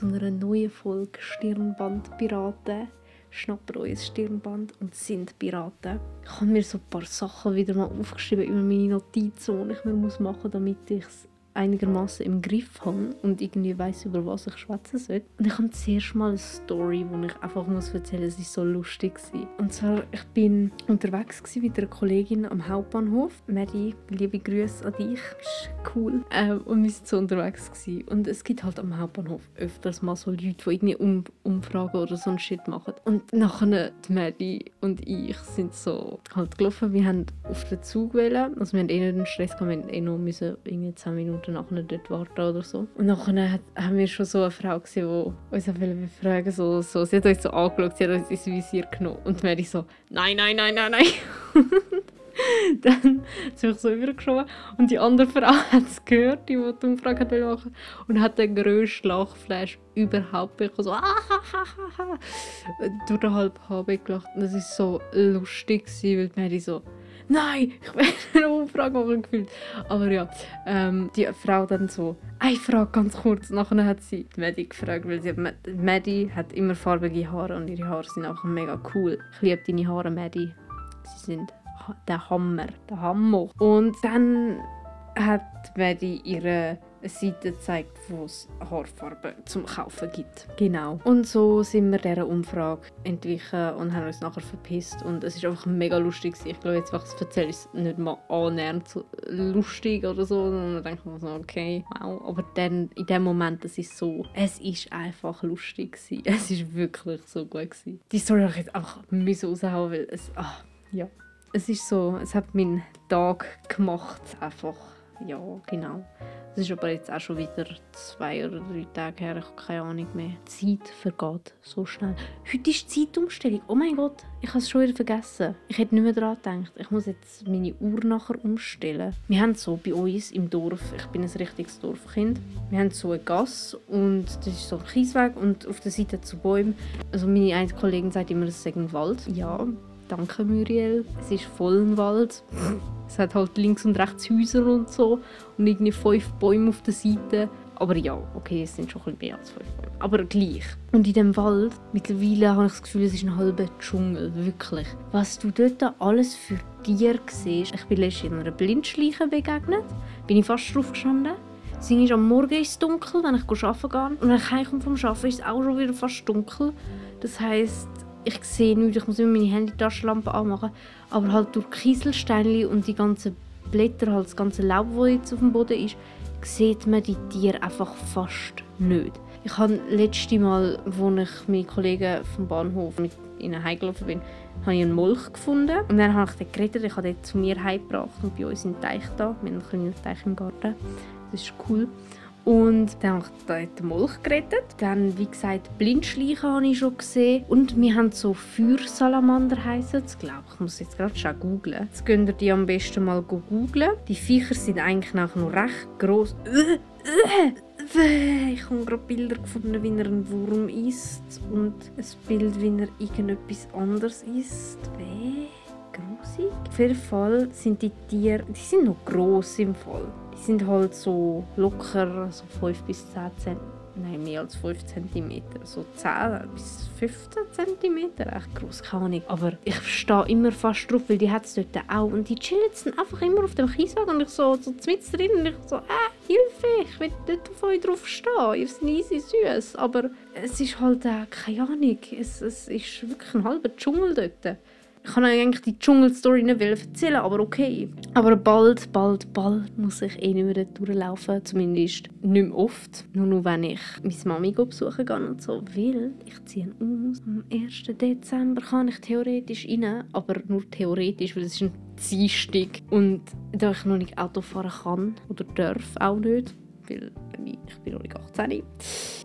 zu einer neuen Folge Stirnband-Piraten. Schnappt euch ein Stirnband und sind Piraten. Ich habe mir so ein paar Sachen wieder mal aufgeschrieben über meine Notizen, die ich mir machen muss, damit ich es einigermaßen im Griff habe und irgendwie weiß über was ich schwätzen soll. Und ich habe zuerst mal eine Story, die ich einfach muss erzählen muss. War so lustig. Und zwar, ich bin unterwegs mit einer Kollegin am Hauptbahnhof. Mary, liebe Grüße an dich. Ist cool. Ähm, und wir waren so unterwegs. Gewesen. Und es gibt halt am Hauptbahnhof öfters mal so Leute, die irgendwie um Umfragen oder so ein Shit machen. Und nachher die Mary und ich sind so halt gelaufen. Wir haben auf den Zug wählen. Also wir hatten eh nicht den Stress gehabt. Wir mussten eh noch müssen, irgendwie 10 Minuten Minuten nachher dort warten oder so. Und nachher haben wir schon so eine Frau gesehen, die uns befragen so, so. Sie hat uns so angeschaut, sie hat uns ins Visier genommen. Und Mary so, nein, nein, nein, nein, nein. dann hat sie mich so übergeschoben und die andere Frau hat es gehört, die, die Umfrage hat machen und hat den grössten Lachflash überhaupt bekommen. So, ah, durch den halben HB gelacht. Und das war so lustig, weil Mary so, nein, ich werde eine Umfrage machen gefühlt. Aber ja, ähm, die Frau dann so, eine Frage ganz kurz. Nachher hat sie die Maddie gefragt, weil sie Maddie hat immer farbige Haare und ihre Haare sind einfach mega cool. Ich liebe deine Haare, Maddie. Sie sind der Hammer, der Hammer. Und dann hat Maddie ihre eine Seite zeigt, wo es Haarfarben zum Kaufen gibt. Genau. Und so sind wir dieser Umfrage entwichen und haben uns nachher verpisst. Und es ist einfach mega lustig. Ich glaube, jetzt, was ich erzähle, ist nicht mal annähernd so lustig oder so. Und dann denke ich mir so, okay, wow. Aber dann, in dem Moment, es ist so, es ist einfach lustig gewesen. Es ist wirklich so gut gewesen. Die Story habe ich jetzt einfach raushauen, weil es, ach, ja. Es ist so, es hat meinen Tag gemacht, einfach. Ja, genau. Das ist aber jetzt auch schon wieder zwei oder drei Tage her, ich habe keine Ahnung mehr. Die Zeit vergeht so schnell. Heute ist die Zeitumstellung. Oh mein Gott, ich habe es schon wieder vergessen. Ich hätte nicht mehr daran gedacht. Ich muss jetzt meine Uhr nachher umstellen. Wir haben so bei uns im Dorf, ich bin ein richtiges Dorfkind, wir haben so eine Gasse und das ist so ein Kiesweg und auf der Seite zu Bäumen. Also meine eine Kollegin sagt immer, es sei ein Wald. Ja, Danke, Muriel. Es ist voll ein Wald. es hat halt links und rechts Häuser und so. Und irgendwie fünf Bäume auf der Seite. Aber ja, okay, es sind schon ein bisschen mehr als fünf Bäume. Aber gleich. Und in dem Wald, mittlerweile habe ich das Gefühl, es ist ein halber Dschungel. Wirklich. Was du dort alles für Tiere siehst. Ich bin letztens in einer Blindschleiche begegnet. Bin ich fast drauf gestanden. Sie ist am Morgen ist es dunkel, wenn ich arbeiten gehe. Und wenn ich heimkomme vom Arbeiten, ist es auch schon wieder fast dunkel. Das heisst, ich sehe nichts, ich muss immer meine Handytaschenlampe anmachen, aber halt durch Kieselsteine und die ganzen Blätter, halt das ganze Laub, das jetzt auf dem Boden ist, sieht man die Tiere einfach fast nicht. Ich habe letzte Mal, als ich meine Kollegen vom Bahnhof mit ihnen heimgelaufen bin, habe ich einen Molch gefunden und dann habe ich den gerettet. Ich habe den zu mir heimgebracht und bei uns den Teich da. Wir haben einen kleinen Teich im Garten. Das ist cool. Und dann habe ich den Molch gerettet. Dann, wie gesagt, Blindschleichen habe ich schon gesehen. Und wir haben so Feuersalamander heißen es, glaube ich. Ich muss jetzt gerade schon googeln. Jetzt könnt ihr die am besten mal googeln. Die Viecher sind eigentlich noch recht gross. Ich habe gerade Bilder gefunden, wie er einen Wurm isst und ein Bild, wie er irgendetwas anderes isst. Weh, grusig. Auf jeden Fall sind die Tiere, die sind noch gross im Fall sind halt so locker so 5 bis 10 cm. Nein, mehr als 5 cm. So 10 bis 15 cm. Echt groß, keine Ahnung. Aber ich stehe immer fast drauf, weil die hat es dort auch. Und die chillen dann einfach immer auf dem Kiesweg. Und ich so, so mit drin und ich so, äh, Hilfe, ich will nicht auf euch drauf stehen. Ihr seid easy süß. Aber es ist halt, äh, keine Ahnung, es, es ist wirklich ein halber Dschungel dort. Ich kann euch eigentlich die Dschungelstory nicht erzählen, aber okay. Aber bald, bald, bald muss ich eh nicht mehr durchlaufen. Zumindest nicht mehr oft. Nur noch, wenn ich meine Mami besuchen gehe und so. Weil ich ziehe aus. Am 1. Dezember kann ich theoretisch rein. Aber nur theoretisch, weil es ist ein Dienstag. Und da ich noch nicht Auto fahren kann oder darf auch nicht, weil ich bin noch nicht 18.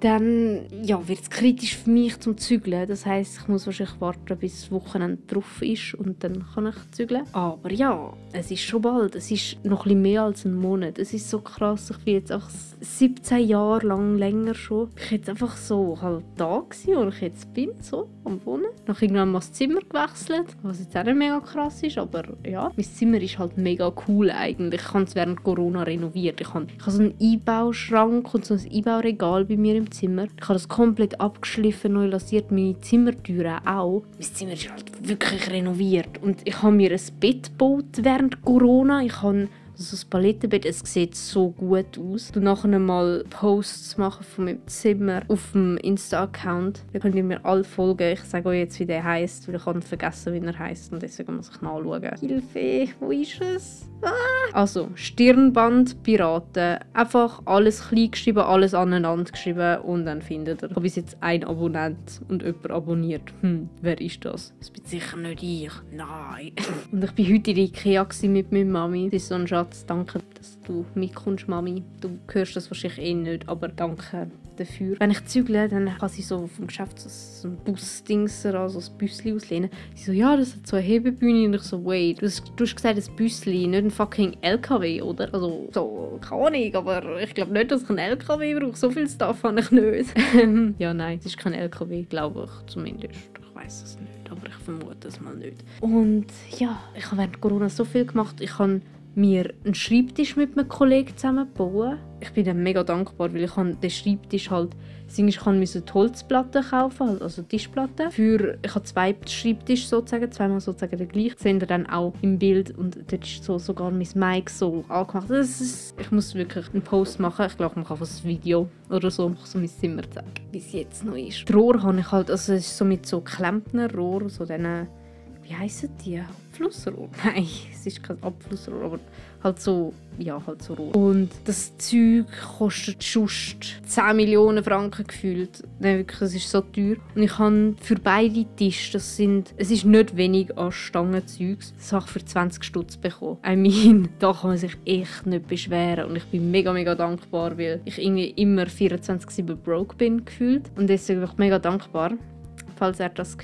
Dann ja, wird es kritisch für mich zum Zügeln. Das heißt, ich muss wahrscheinlich warten, bis das Wochenende drauf ist und dann kann ich zügeln. Aber ja, es ist schon bald. Es ist noch ein mehr als ein Monat. Es ist so krass. Ich bin jetzt auch 17 Jahre lang länger schon. Ich bin jetzt einfach so halt da wo ich jetzt bin, so am Wohnen. Noch irgendwann mal das Zimmer gewechselt, was jetzt auch nicht mega krass ist, aber ja, mein Zimmer ist halt mega cool eigentlich. Ich habe es während Corona renoviert. Ich habe, ich habe so einen Einbauschrank Schrank und so ein Einbauregal bei mir im Zimmer. Ich habe das komplett abgeschliffen, neu lasiert, meine Zimmertüren auch. Mein Zimmer ist halt wirklich renoviert und ich habe mir ein Bett gebaut während Corona. Ich habe also das Palettenbett, es sieht so gut aus. Du nachher mal Posts machen von meinem Zimmer auf dem Insta-Account. Da könnt ihr mir alle folgen. Ich sage euch jetzt, wie der heißt, weil ich habe vergessen, wie er heißt und deswegen muss ich nachschauen. Hilfe, wo ist es? Ah. Also, Stirnband Piraten. Einfach alles klein geschrieben, alles aneinander geschrieben und dann findet ihr. Ich habe bis jetzt ein Abonnent und jemand abonniert. Hm, wer ist das? Das bin sicher nicht ich. Nein. und ich war heute in Ikea mit meiner Mami. Das ist so ein Schatz. Danke, dass du mitkommst, Mami. Du hörst das wahrscheinlich eh nicht, aber danke dafür. Wenn ich zügle, dann kann sie so vom Geschäft so ein Busdingser, also ein Büsschen auslehnen. Sie so, ja, das hat so eine Hebebühne. Und ich so, wait, du hast, du hast gesagt, ein Büsschen, nicht ein fucking LKW, oder? Also, so, keine Ahnung, aber ich glaube nicht, dass ich einen LKW brauche. So viel Stuff habe ich nicht. ja, nein, es ist kein LKW, glaube ich zumindest. Ich weiß es nicht, aber ich vermute es mal nicht. Und ja, ich habe während Corona so viel gemacht. Ich habe mir einen Schreibtisch mit einem Kollegen zusammenbauen. Ich bin ihm mega dankbar, weil ich den Schreibtisch halt ich musste Holzplatten kaufen, also Tischplatten. Für, ich habe zwei Schreibtische sozusagen, zweimal sozusagen der gleiche. Das seht ihr dann auch im Bild und dort ist so, sogar mein Mic so angemacht. Das ist, ich muss wirklich einen Post machen. Ich glaube, man kann ein Video oder so, so mein Zimmer zeigen, wie es jetzt noch ist. Die Rohr habe ich halt, also es ist so mit so geklemmten Rohr, so diesen wie heissen die? Abflussrohr? Nein, es ist kein Abflussrohr, aber halt so, ja, halt so Rohr. Und das Zeug kostet just 10 Millionen Franken gefühlt. Nein, wirklich, es ist so teuer. Und ich habe für beide Tische, das sind, es ist nicht wenig an Stangenzeugs, das habe ich für 20 Stutz bekommen. I mean, da kann man sich echt nicht beschweren. Und ich bin mega, mega dankbar, weil ich irgendwie immer 24-7 broke bin gefühlt. Und deswegen bin ich mega dankbar, falls er das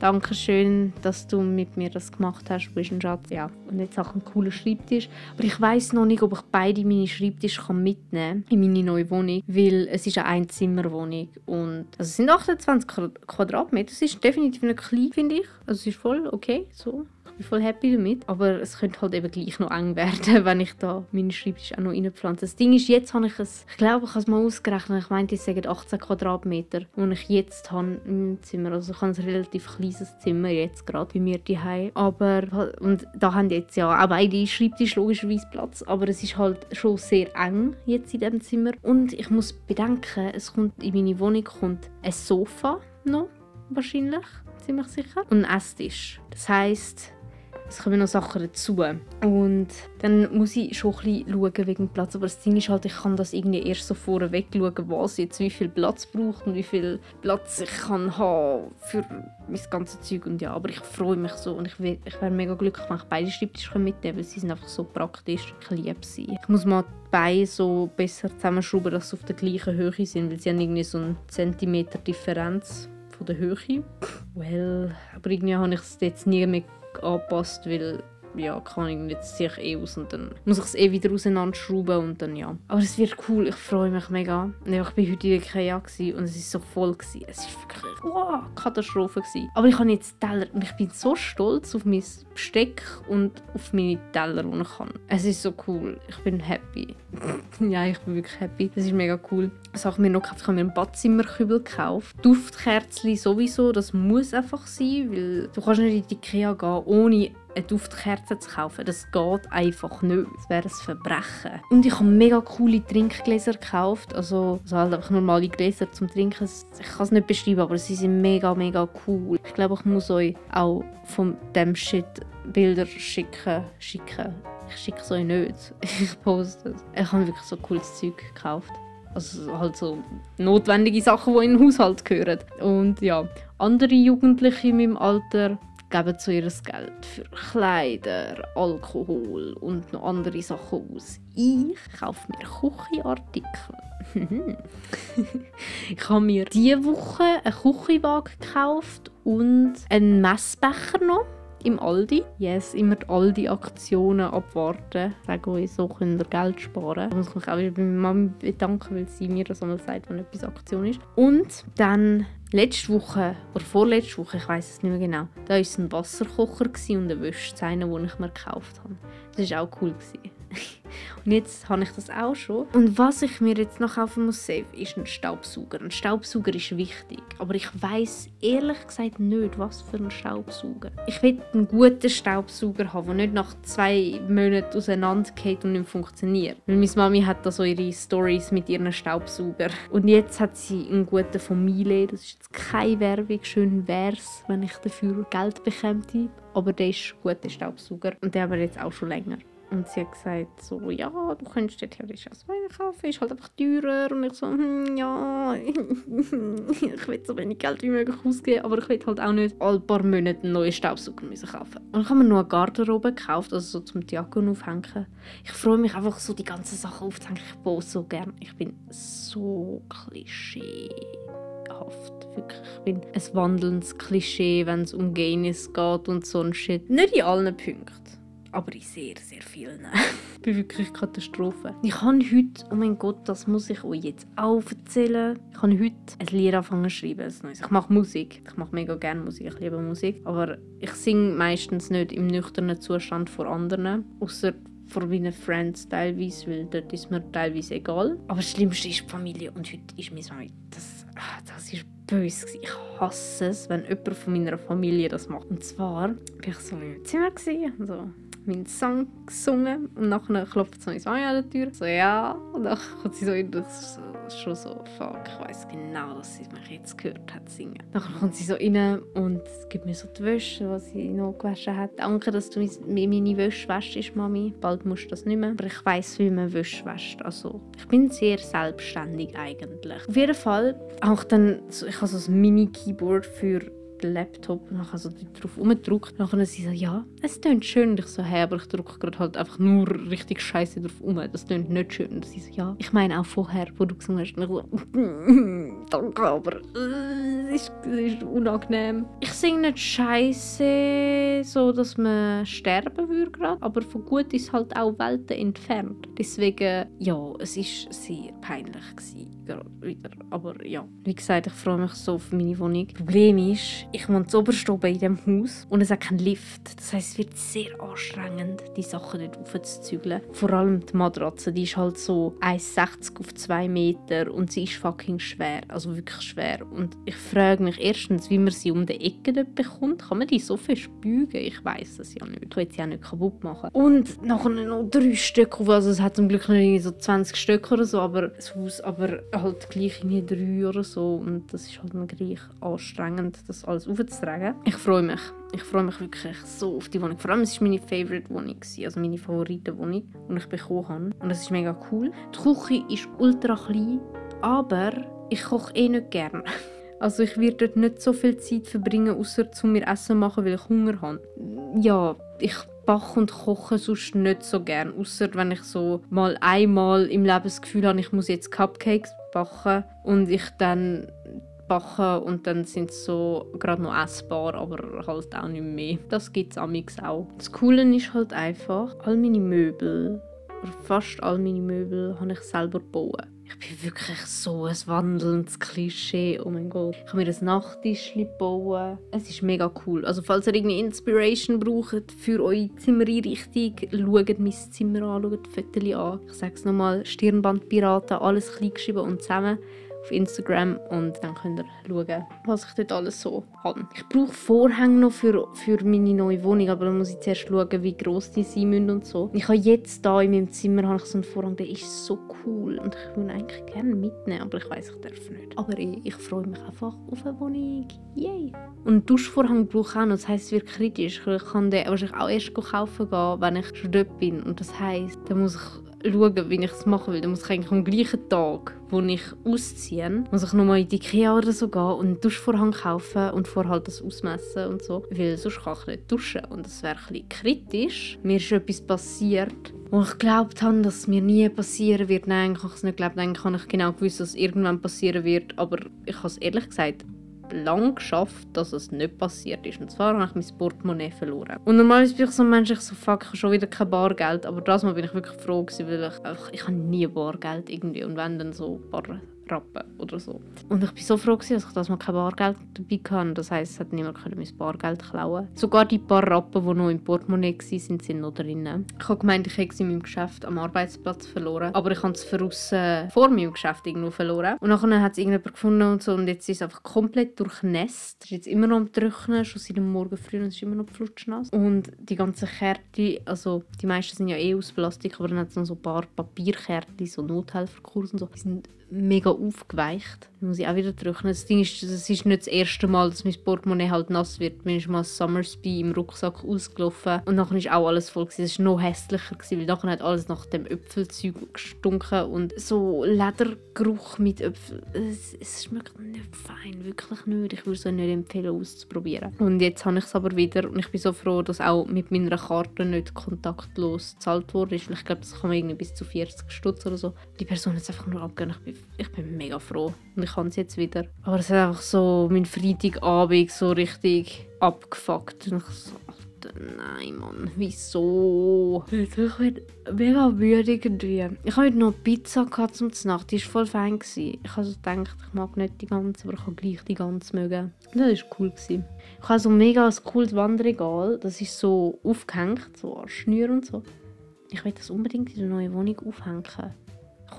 gehört Dankeschön, dass du mit mir das gemacht hast. Du bist ein Schatz. Ja, und jetzt auch ein cooler Schreibtisch. Aber ich weiß noch nicht, ob ich beide meine Schreibtische mitnehmen kann in meine neue Wohnung, weil es ist eine Einzimmerwohnung und also es sind 28 Quadratmeter. Es ist definitiv nicht klein, finde ich. Also es ist voll okay, so bin voll happy damit. Aber es könnte halt eben gleich noch eng werden, wenn ich da meine Schreibtisch auch noch reinpflanze. Das Ding ist, jetzt habe ich es, ich glaube, ich habe es mal ausgerechnet, ich meinte, es sagen 18 Quadratmeter, die ich jetzt habe im Zimmer. Also ich habe ein relativ kleines Zimmer jetzt gerade bei mir daheim. Aber, und da haben jetzt ja auch beide Schreibtische logischerweise Platz, aber es ist halt schon sehr eng jetzt in diesem Zimmer. Und ich muss bedenken, es kommt in meine Wohnung kommt ein Sofa noch, wahrscheinlich ziemlich sicher. Und ein Esstisch. Das heisst, es kommen noch Sachen dazu. Und dann muss ich schon ein bisschen schauen wegen dem Platz. Aber das Ding ist halt, ich kann das irgendwie erst so vorweg schauen, was jetzt wie viel Platz braucht und wie viel Platz ich kann haben für mein ganzes Zeug. Und ja, aber ich freue mich so und ich, ich wäre mega glücklich, wenn ich beide Schreibtische mitnehmen weil sie sind einfach so praktisch. Ich liebe sie. Ich muss mal die Beine so besser zusammenschrauben, dass sie auf der gleichen Höhe sind, weil sie haben irgendwie so einen Zentimeter Differenz von der Höhe. Well, aber irgendwie habe ich es jetzt nie mehr angepasst, weil ja, kann ich jetzt ziehe ich eh aus und dann muss ich es eh wieder auseinanderschrauben und dann ja. Aber es wird cool, ich freue mich mega. ich war heute in Ikea und es war so voll. Gewesen. Es war wirklich wow, Katastrophe. Gewesen. Aber ich habe jetzt Teller und ich bin so stolz auf mein Besteck und auf meine Teller, die ich habe. Es ist so cool, ich bin happy. ja, ich bin wirklich happy. Das ist mega cool. Das habe ich mir noch gekauft. Ich habe mir einen Badzimmerkübel gekauft. Duftkerzen sowieso, das muss einfach sein, weil du kannst nicht in die Ikea gehen, ohne eine Duftkerze zu kaufen. Das geht einfach nicht. Das wäre ein Verbrechen. Und ich habe mega coole Trinkgläser gekauft. Also, also halt einfach normale Gläser zum Trinken. Ich kann es nicht beschreiben, aber sie sind mega, mega cool. Ich glaube, ich muss euch auch von dem Shit Bilder schicken. schicken. Ich schicke es euch nicht. Ich poste es. Ich habe wirklich so cooles Zeug gekauft. Also halt so notwendige Sachen, die in den Haushalt gehören. Und ja, andere Jugendliche in meinem Alter geben so ihr Geld für Kleider, Alkohol und noch andere Sachen aus. Ich kaufe mir Küchenartikel. ich habe mir diese Woche einen Küchenwagen gekauft und einen Messbecher noch im Aldi. Yes, immer die Aldi-Aktionen abwarten. Sagen euch, so könnt ihr Geld sparen. Ich muss mich auch wieder bei meiner Mama bedanken, weil sie mir das einmal sagt, wenn etwas Aktion ist. Und dann letzte Woche oder vorletzte Woche, ich weiß es nicht mehr genau, da war ein Wasserkocher und eine Wäschzeine, die ich mir gekauft habe. Das war auch cool. Und jetzt habe ich das auch schon. Und was ich mir jetzt noch kaufen muss, ist ein Staubsauger. Ein Staubsauger ist wichtig, aber ich weiß ehrlich gesagt nicht, was für ein Staubsauger. Ich will einen guten Staubsauger haben, der nicht nach zwei Monaten auseinandergeht und nicht funktioniert. Weil meine Mami hat da so ihre Stories mit ihren Staubsauger. Und jetzt hat sie einen guten von Miele. Das ist jetzt keine Werbung. Schön wär's, wenn ich dafür Geld bekäme. Aber der ist ein guter Staubsauger. Und den haben wir jetzt auch schon länger. Und sie hat gesagt, so, ja, du könntest dir theoretisch auch einen kaufen, ist halt einfach teurer. Und ich so, hm, ja, ich will so wenig Geld wie möglich ausgeben, aber ich will halt auch nicht alle paar Monate einen neuen Staubsauger müssen kaufen. Und ich habe mir noch eine Garderobe gekauft, also so zum Diakon aufhängen. Ich freue mich einfach so, die ganzen Sachen aufzuhängen. Ich baue so gern. Ich bin so klischeehaft. Wirklich. Ich bin ein wandelndes Klischee, wenn es um Gayness geht und so ein Shit. Nicht in allen Punkten aber in sehr, sehr vielen. ich bin wirklich Katastrophe. Ich habe heute, oh mein Gott, das muss ich euch jetzt auch erzählen. Ich habe heute ein Lied angefangen zu schreiben. Ich mache Musik. Ich mache mega gerne Musik. Ich liebe Musik. Aber ich singe meistens nicht im nüchternen Zustand vor anderen. Außer vor meinen Friends teilweise, weil dort ist mir teilweise egal. Aber das Schlimmste ist die Familie und heute ist meine Mami. Das, ah, das ist böse. Ich hasse es, wenn jemand von meiner Familie das macht. Und zwar war ich so im Zimmer und so meinen Song gesungen und nachher klopft so an der Tür. So, ja. Und dann kommt sie so in das schon so, fuck, ich weiß genau, dass sie mich jetzt gehört hat singen. Dann kommt sie so rein und gibt mir so die Wäsche, die sie noch gewaschen hat. Danke, dass du mir meine Wäsche wäschst, Mami. Bald musst du das nicht mehr. Aber ich weiß, wie man Wäsche wäscht. Also, ich bin sehr selbstständig eigentlich. Auf jeden Fall habe ich dann, ich habe so ein Mini-Keyboard für Laptop und habe so drauf rumgedrückt. Dann sie so, ja, es klingt schön. Und ich so, hey, aber ich drücke gerade halt einfach nur richtig scheiße drauf rum. Das klingt nicht schön. Und sie so, ja, ich meine auch vorher, wo du gesungen hast. Und ich so, danke, aber äh, es ist, ist, unangenehm. Ich singe nicht scheiße, so dass man sterben würde gerade. Aber von gut ist halt auch Welten entfernt. Deswegen, ja, es war sehr peinlich gewesen wieder. Aber ja, wie gesagt, ich freue mich so auf meine Wohnung. Das Problem ist, ich wohne zu oben in diesem Haus und es hat keinen Lift. Das heisst, es wird sehr anstrengend, die Sachen dort aufzuzügeln. Vor allem die Matratze, die ist halt so 1,60 auf 2 Meter und sie ist fucking schwer. Also wirklich schwer. Und ich frage mich erstens, wie man sie um die Ecke dort bekommt. Kann man die so fest bügen? Ich weiß es ja nicht. Ich will sie auch nicht kaputt machen. Und nachher noch drei Stück. Also es hat zum Glück nicht so 20 Stück oder so, aber das Haus aber halt gleich irgendwie drei oder so und das ist halt dann gleich anstrengend, das alles aufzutragen. Ich freue mich. Ich freue mich wirklich so auf die Wohnung. Vor allem, es war meine Favorite-Wohnung, also meine Favoriten-Wohnung, die ich bekommen habe. Und das ist mega cool. Die Küche ist ultra klein, aber ich koche eh nicht gerne. Also ich werde dort nicht so viel Zeit verbringen, außer zu mir Essen machen, weil ich Hunger habe. Ja, ich backe und koche sonst nicht so gern. Außer wenn ich so mal einmal im Leben das Gefühl habe, ich muss jetzt Cupcakes backen und ich dann backe und dann sind sie so gerade noch essbar, aber halt auch nicht mehr. Das gibt es auch. Das Coole ist halt einfach, all meine Möbel, oder fast all meine Möbel, habe ich selber gebaut. Ich bin wirklich so ein wandelndes Klischee. Oh mein Gott. Ich kann mir ein Nachttischchen bauen. Es ist mega cool. Also falls ihr irgendwie Inspiration braucht für eure Zimmereinrichtung, schaut mein Zimmer an, schaut die Fotos an. Ich sage es nochmal, Stirnbandpiraten, alles klein geschrieben und zusammen auf Instagram und dann könnt ihr schauen, was ich dort alles so habe. Ich brauche Vorhänge noch für, für meine neue Wohnung, aber dann muss ich zuerst schauen, wie groß die sein müssen und so. Ich habe jetzt hier in meinem Zimmer habe ich so einen Vorhang, der ist so cool und ich würde eigentlich gerne mitnehmen, aber ich weiß ich darf nicht. Aber ich, ich freue mich einfach auf eine Wohnung. Yay! Und einen Duschvorhang brauche ich auch noch, das heisst, es wird kritisch. Ich kann den wahrscheinlich auch erst kaufen gehen, wenn ich schon dort bin und das heisst, dann muss ich schauen, wie ich es machen will. Dann muss ich eigentlich am gleichen Tag, wo ich ausziehe, muss ich nochmal in die Ikea oder so gehen und einen Duschvorhang kaufen und vorher halt das ausmessen und so. Weil sonst kann ich nicht duschen und das wäre ein bisschen kritisch. Mir ist etwas passiert, wo ich geglaubt habe, dass es mir nie passieren wird. Nein, ich habe es nicht geglaubt. Eigentlich habe ich genau gewusst, dass es irgendwann passieren wird. Aber ich habe es ehrlich gesagt lang geschafft, dass es nicht passiert ist. Und zwar habe ich mein Portemonnaie verloren. Und normalerweise bin ich so ein Mensch, ich so, fuck, ich habe schon wieder kein Bargeld. Aber das Mal bin ich wirklich froh gewesen, weil ich, einfach, ich habe nie Bargeld irgendwie. Und wenn dann so ein paar Rappen oder so. Und ich war so froh, dass ich das mal kein Bargeld dabei hatte. Das heisst, es hat niemand mein Bargeld klauen Sogar die paar Rappen, die noch im Portemonnaie waren, sind noch drin. Ich habe gemeint, ich hätte sie in meinem Geschäft am Arbeitsplatz verloren. Aber ich habe es vor meinem Geschäft irgendwo verloren. Und nachher hat es irgendjemand gefunden und so. Und jetzt ist es einfach komplett durchnässt. Es ist jetzt immer noch am Trocknen, schon seit dem Morgen früh und es ist immer noch flutschnass. Und die ganzen Kärtchen, also die meisten sind ja eh aus Plastik, aber dann hat es noch so ein paar Papierkärtchen, so Nothelferkurs und so. Die sind mega aufgeweicht. Muss ich auch wieder trocknen. Das Ding ist, es ist nicht das erste Mal, dass mein Portemonnaie halt nass wird. Mir ist mal Summersby im Rucksack ausgelaufen und nachher ist auch alles voll. Es war noch hässlicher, weil nachher hat alles nach dem Äpfelzeug gestunken und so Ledergeruch mit Äpfel. Es, es schmeckt nicht fein, wirklich nicht. Ich würde es nicht empfehlen, auszuprobieren. Und jetzt habe ich es aber wieder und ich bin so froh, dass auch mit meiner Karte nicht kontaktlos gezahlt wurde. Ich glaube, das kann man irgendwie bis zu 40 Stutz oder so. Die Person hat es einfach nur abgegeben. Ich bin, ich bin mega froh und ich kann es jetzt wieder. Aber es hat einfach so mein Freitagabend so richtig abgefuckt. Und ich so, nein, Mann, wieso? Ich bin mega müde irgendwie. Ich habe heute noch Pizza gehabt zum Nacht, die war voll fein. Gewesen. Ich habe so gedacht, ich mag nicht die ganze, aber ich kann gleich die ganze mögen. Das war cool. Gewesen. Ich habe so mega ein cooles Wanderregal, das ist so aufgehängt, so an Schnüren und so. Ich will das unbedingt in der neuen Wohnung aufhängen.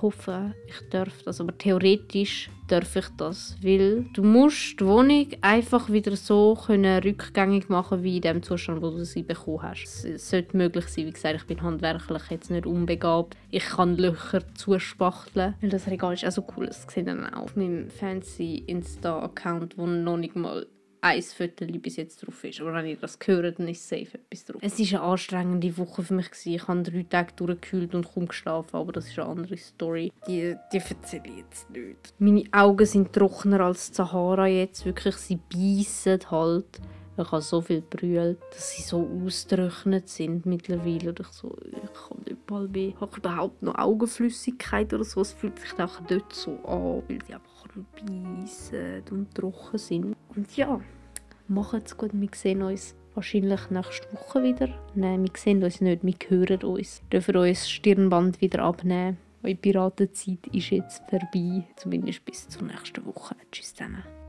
Ich hoffe, ich darf das, aber theoretisch darf ich das, weil du musst die Wohnung einfach wieder so können rückgängig machen wie in dem Zustand, wo du sie bekommen hast. Es sollte möglich sein, wie gesagt, ich bin handwerklich jetzt nicht unbegabt. Ich kann Löcher zuspachteln, weil das Regal ist auch so cool. Das sieht dann auch auf meinem fancy Insta-Account, wo noch nicht mal ein Viertel bis jetzt drauf ist. Aber wenn ihr das hört, dann ist safe etwas drauf. Es war eine anstrengende Woche für mich. Ich habe drei Tage durchgekühlt und kaum geschlafen, aber das ist eine andere Story. Die, die erzähle ich jetzt nicht. Meine Augen sind trockener als die Sahara jetzt. Wirklich, sie beißen halt. Ich habe so viel brüllt, dass sie so ausgetrocknet sind mittlerweile. Und ich so, ich kann nicht mal mehr. Habe ich überhaupt noch Augenflüssigkeit oder so? Es fühlt sich auch dort so an, weil sie einfach beißen und trocken sind. Und ja, macht's gut. Wir sehen uns wahrscheinlich nächste Woche wieder. Nein, wir sehen uns nicht, wir hören uns. Wir dürfen uns das Stirnband wieder abnehmen. Eure Piratenzeit ist jetzt vorbei. Zumindest bis zur nächsten Woche. Tschüss zusammen.